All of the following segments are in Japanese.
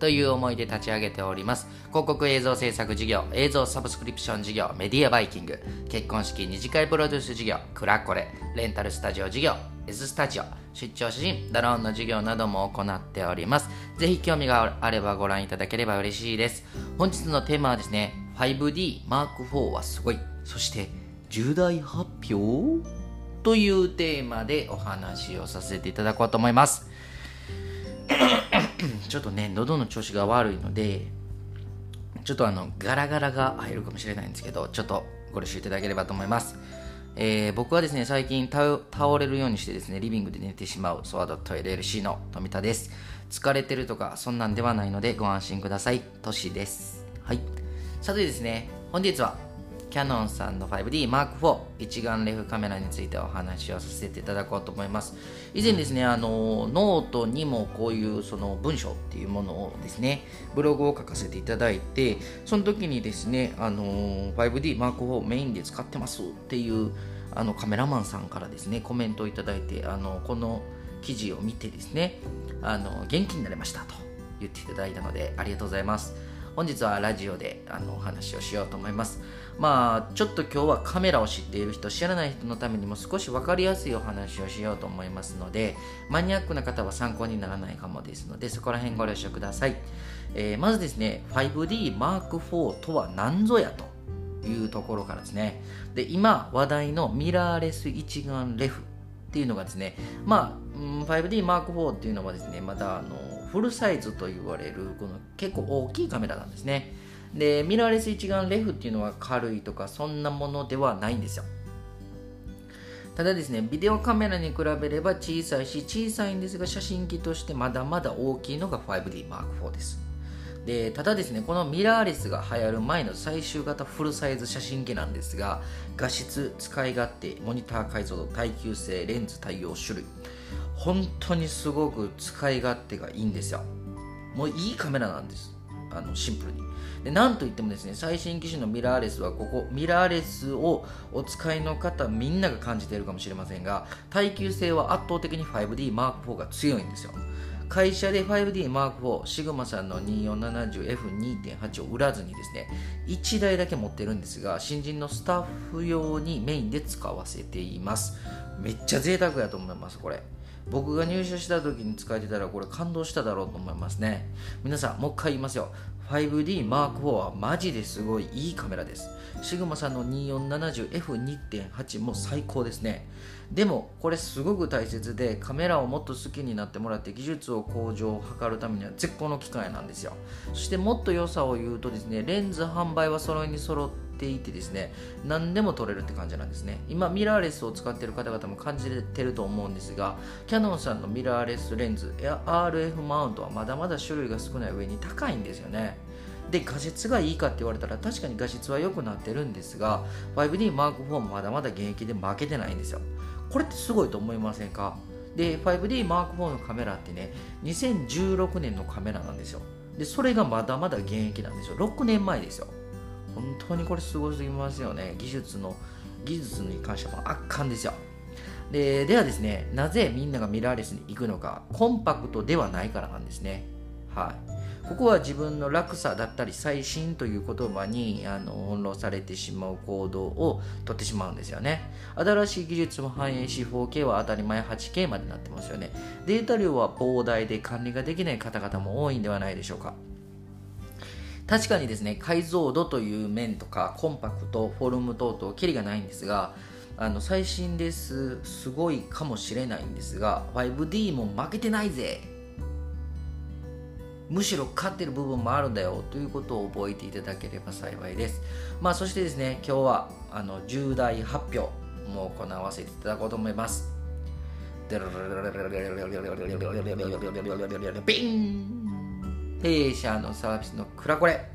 という思いで立ち上げております。広告映像制作事業、映像サブスクリプション事業、メディアバイキング、結婚式二次会プロデュース事業、クラコレ、レンタルスタジオ事業、S スタジオ、出張写真、ドローンの授業なども行っております。ぜひ興味があればご覧いただければ嬉しいです。本日のテーマはですね、5D Mark IV はすごい。そして重大発表？というテーマでお話をさせていただこうと思います。ちょっとね、喉の調子が悪いので、ちょっとあの、ガラガラが入るかもしれないんですけど、ちょっとご了承いただければと思います。えー、僕はですね、最近倒れるようにしてですね、リビングで寝てしまうソワドット LLC の富田です。疲れてるとか、そんなんではないのでご安心ください。トシです。はい。さてですね、本日はキャノンさんの 5D Mark IV 一眼レフカメラについてお話をさせていただこうと思います。以前ですね、あの、ノートにもこういうその文章っていうものをですね、ブログを書かせていただいて、その時にですね、あの、5D Mark IV メインで使ってますっていうあのカメラマンさんからですね、コメントをいただいて、あの、この記事を見てですね、あの、元気になれましたと言っていただいたので、ありがとうございます。本日はラジオであのお話をしようと思います。まあ、ちょっと今日はカメラを知っている人、知らない人のためにも少し分かりやすいお話をしようと思いますので、マニアックな方は参考にならないかもですので、そこら辺ご了承ください。えー、まずですね、5D Mark IV とは何ぞやというところからですね。で、今話題のミラーレス一眼レフっていうのがですね、まあ、5D Mark IV っていうのはですね、またあのフルサイズと言われるこの結構大きいカメラなんですね。でミラーレス一眼レフっていうのは軽いとかそんなものではないんですよ。ただですねビデオカメラに比べれば小さいし小さいんですが写真機としてまだまだ大きいのが 5D Mark IV です。でただですねこのミラーレスが流行る前の最終型フルサイズ写真機なんですが画質使い勝手モニター解像度耐久性レンズ対応種類本当にすごく使い勝手がいいんですよ。もういいカメラなんです。あのシンプルに。でなんといってもですね最新機種のミラーレスはここミラーレスをお使いの方みんなが感じているかもしれませんが耐久性は圧倒的に 5D Mark IV が強いんですよ。会社で 5D Mark IV シグマさんの 2470F2.8 を売らずにですね1台だけ持ってるんですが新人のスタッフ用にメインで使わせています。めっちゃ贅沢やと思いますこれ。僕が入社した時に使えてたらこれ感動しただろうと思いますね。皆さんもう一回言いますよ。5D Mark IV はマジですごいいいカメラです。シグマさんの 2470F2.8 も最高ですね。でもこれすごく大切でカメラをもっと好きになってもらって技術を向上を図るためには絶好の機会なんですよ。そしてもっと良さを言うとですねレンズ販売は揃いに揃っていてですね何でも撮れるって感じなんですね。今ミラーレスを使ってる方々も感じてると思うんですがキヤノンさんのミラーレスレンズ RF マウントはまだまだ種類が少ない上に高いんですよね。で画質がいいかって言われたら確かに画質は良くなってるんですが 5D Mark IV もまだまだ現役で負けてないんですよ。これってすごいと思いませんか？で 5D Mark IV のカメラってね2016年のカメラなんですよ。でそれがまだまだ現役なんですよ。6年前ですよ。本当にこれすごすぎますよね。技術の技術に関しては圧巻ですよ。でではですねなぜみんながミラーレスに行くのか。コンパクトではないからなんですね。はい。ここは自分の落差だったり最新という言葉にあの翻弄されてしまう行動をとってしまうんですよね。新しい技術も反映し 4K は当たり前 8K までなってますよね。データ量は膨大で管理ができない方々も多いんではないでしょうか。確かにですね解像度という面とかコンパクトフォルム等々キリがないんですがあの最新ですすごいかもしれないんですが 5D も負けてないぜむしろ勝ってる部分もあるんだよということを覚えていただければ幸いです。まあ、そしてですね、今日はあの重大発表も行わせていただこうと思います。ビン弊社のサービスのクラコレ。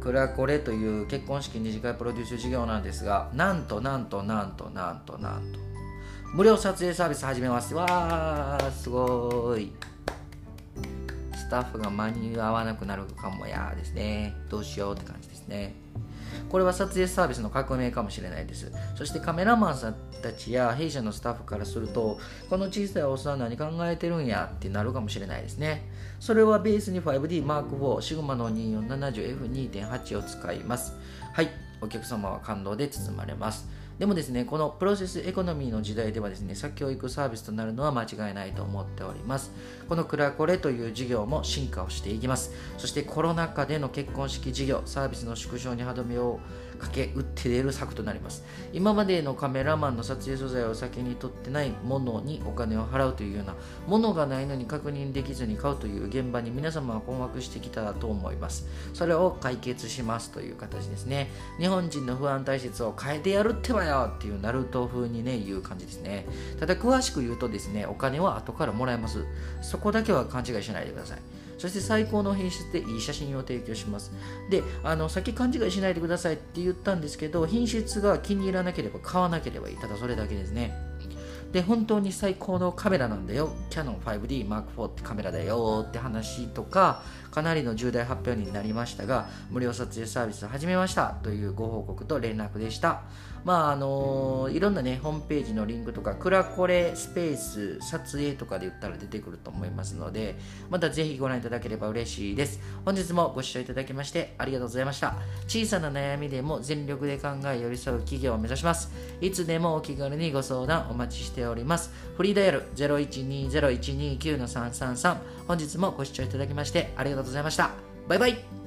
クラコレという結婚式二次会プロデュース事業なんですが、なんとなんとなんとなんとなんと、無料撮影サービス始めます。わー、すごい。スタッフが間に合わなくなるかもやですね。どうしようって感じですね。これは撮影サービスの革命かもしれないです。そしてカメラマンさんたちや弊社のスタッフからすると、この小さいおっさん何考えてるんやってなるかもしれないですね。それはベースに 5D Mark IV シグマの 2470F2.8 を使います。はい、お客様は感動で包まれます。でもですね、このプロセスエコノミーの時代ではですね、先を行くサービスとなるのは間違いないと思っております。このクラコレという事業も進化をしていきます。そしてコロナ禍での結婚式事業、サービスの縮小に歯止めをかけ打って出る策となります今までのカメラマンの撮影素材を先に取ってないものにお金を払うというようなものがないのに確認できずに買うという現場に皆様は困惑してきたと思いますそれを解決しますという形ですね日本人の不安体質を変えてやるってばよっていうナルト風にね言う感じですねただ詳しく言うとですねお金は後からもらえますそこだけは勘違いしないでくださいそして最高の品質でいい写真を提供します。で、あの、さっき勘違いしないでくださいって言ったんですけど、品質が気に入らなければ買わなければいい。ただそれだけですね。で、本当に最高のカメラなんだよ。キャノン 5D Mark IV ってカメラだよって話とか、かなりの重大発表になりましたが、無料撮影サービス始めましたというご報告と連絡でした。まああのいろんなねホームページのリンクとかクラコレスペース撮影とかで言ったら出てくると思いますのでまたぜひご覧いただければ嬉しいです。本日もご視聴いただきましてありがとうございました。小さな悩みでも全力で考え寄り添う企業を目指します。いつでもお気軽にご相談お待ちしております。フリーダイヤル0120-129-333本日もご視聴いただきましてありがとうございました。バイバイ。